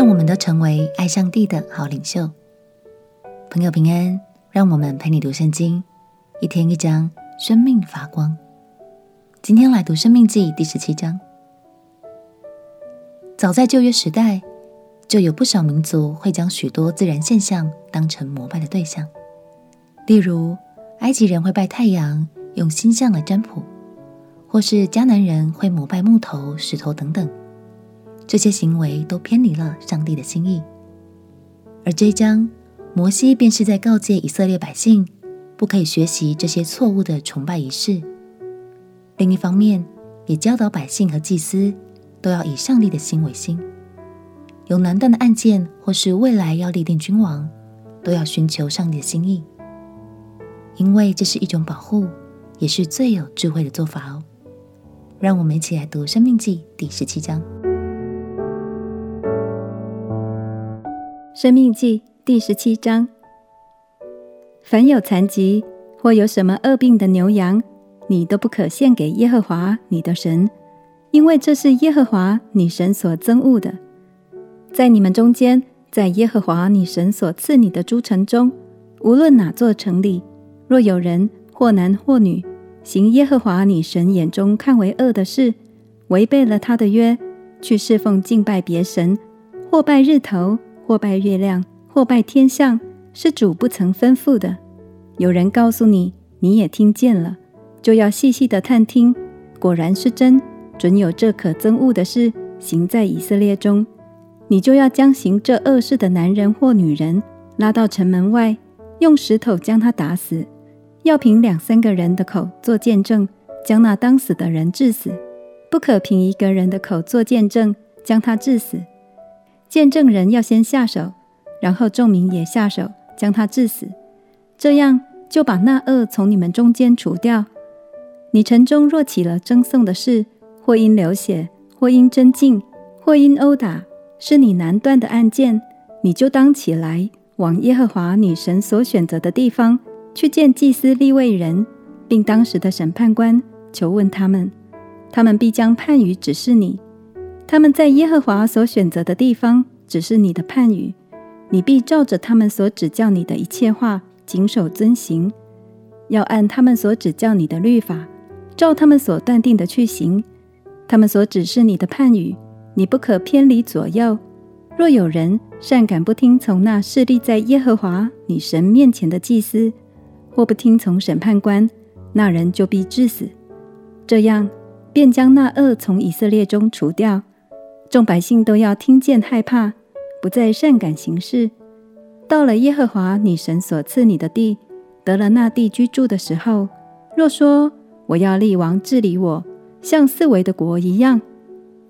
让我们都成为爱上帝的好领袖。朋友平安，让我们陪你读圣经，一天一章，生命发光。今天来读《生命记》第十七章。早在旧约时代，就有不少民族会将许多自然现象当成膜拜的对象，例如埃及人会拜太阳，用星象来占卜，或是迦南人会膜拜木头、石头等等。这些行为都偏离了上帝的心意，而这一章，摩西便是在告诫以色列百姓，不可以学习这些错误的崇拜仪式。另一方面，也教导百姓和祭司都要以上帝的心为心。有难断的案件，或是未来要立定君王，都要寻求上帝的心意，因为这是一种保护，也是最有智慧的做法哦。让我们一起来读《生命记》第十七章。生命记第十七章：凡有残疾或有什么恶病的牛羊，你都不可献给耶和华你的神，因为这是耶和华你神所憎恶的。在你们中间，在耶和华你神所赐你的诸城中，无论哪座城里，若有人或男或女行耶和华你神眼中看为恶的事，违背了他的约，去侍奉敬拜别神，或拜日头。或拜月亮，或拜天象，是主不曾吩咐的。有人告诉你，你也听见了，就要细细的探听，果然是真，准有这可憎恶的事行在以色列中，你就要将行这恶事的男人或女人拉到城门外，用石头将他打死，要凭两三个人的口做见证，将那当死的人治死，不可凭一个人的口做见证，将他治死。见证人要先下手，然后众民也下手，将他致死。这样就把那恶从你们中间除掉。你城中若起了争讼的事，或因流血，或因争竞，或因殴打，是你难断的案件，你就当起来，往耶和华女神所选择的地方去见祭司利未人，并当时的审判官，求问他们，他们必将判语指示你。他们在耶和华所选择的地方只是你的判语，你必照着他们所指教你的一切话，谨守遵行，要按他们所指教你的律法，照他们所断定的去行。他们所指示你的判语，你不可偏离左右。若有人善敢不听从那侍立在耶和华你神面前的祭司，或不听从审判官，那人就必致死。这样便将那恶从以色列中除掉。众百姓都要听见害怕，不再擅敢行事。到了耶和华你神所赐你的地，得了那地居住的时候，若说我要立王治理我，像四围的国一样，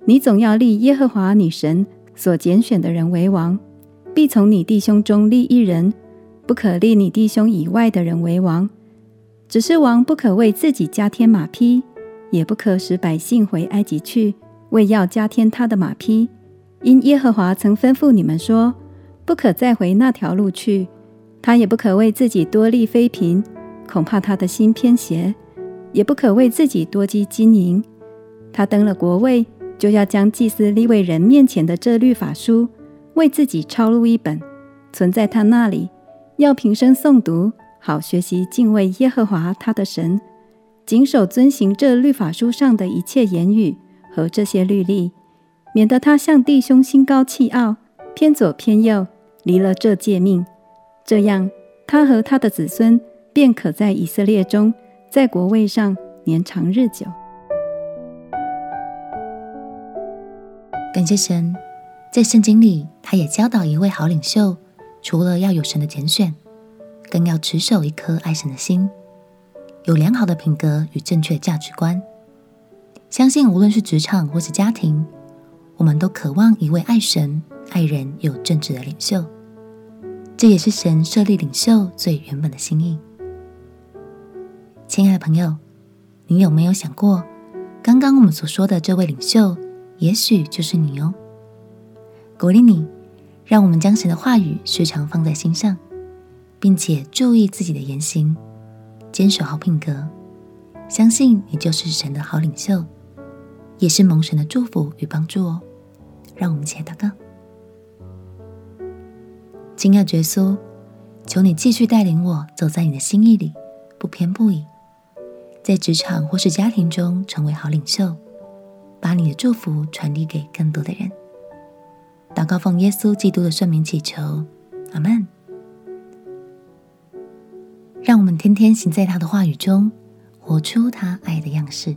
你总要立耶和华你神所拣选的人为王，必从你弟兄中立一人，不可立你弟兄以外的人为王。只是王不可为自己加添马匹，也不可使百姓回埃及去。为要加添他的马匹，因耶和华曾吩咐你们说，不可再回那条路去。他也不可为自己多立妃嫔，恐怕他的心偏邪；也不可为自己多积金银。他登了国位，就要将祭司利未人面前的这律法书，为自己抄录一本，存在他那里，要平生诵读，好学习敬畏耶和华他的神，谨守遵行这律法书上的一切言语。和这些律例，免得他向弟兄心高气傲，偏左偏右，离了这诫命。这样，他和他的子孙便可在以色列中，在国位上年长日久。感谢神，在圣经里，他也教导一位好领袖，除了要有神的拣选，更要持守一颗爱神的心，有良好的品格与正确价值观。相信无论是职场或是家庭，我们都渴望一位爱神、爱人又正直的领袖。这也是神设立领袖最原本的心意。亲爱的朋友，你有没有想过，刚刚我们所说的这位领袖，也许就是你哦？鼓励你，让我们将神的话语时常放在心上，并且注意自己的言行，坚守好品格。相信你就是神的好领袖。也是蒙神的祝福与帮助哦，让我们一起来祷告。亲爱耶稣，求你继续带领我走在你的心意里，不偏不倚，在职场或是家庭中成为好领袖，把你的祝福传递给更多的人。祷告奉耶稣基督的圣名祈求，阿门。让我们天天行在他的话语中，活出他爱的样式。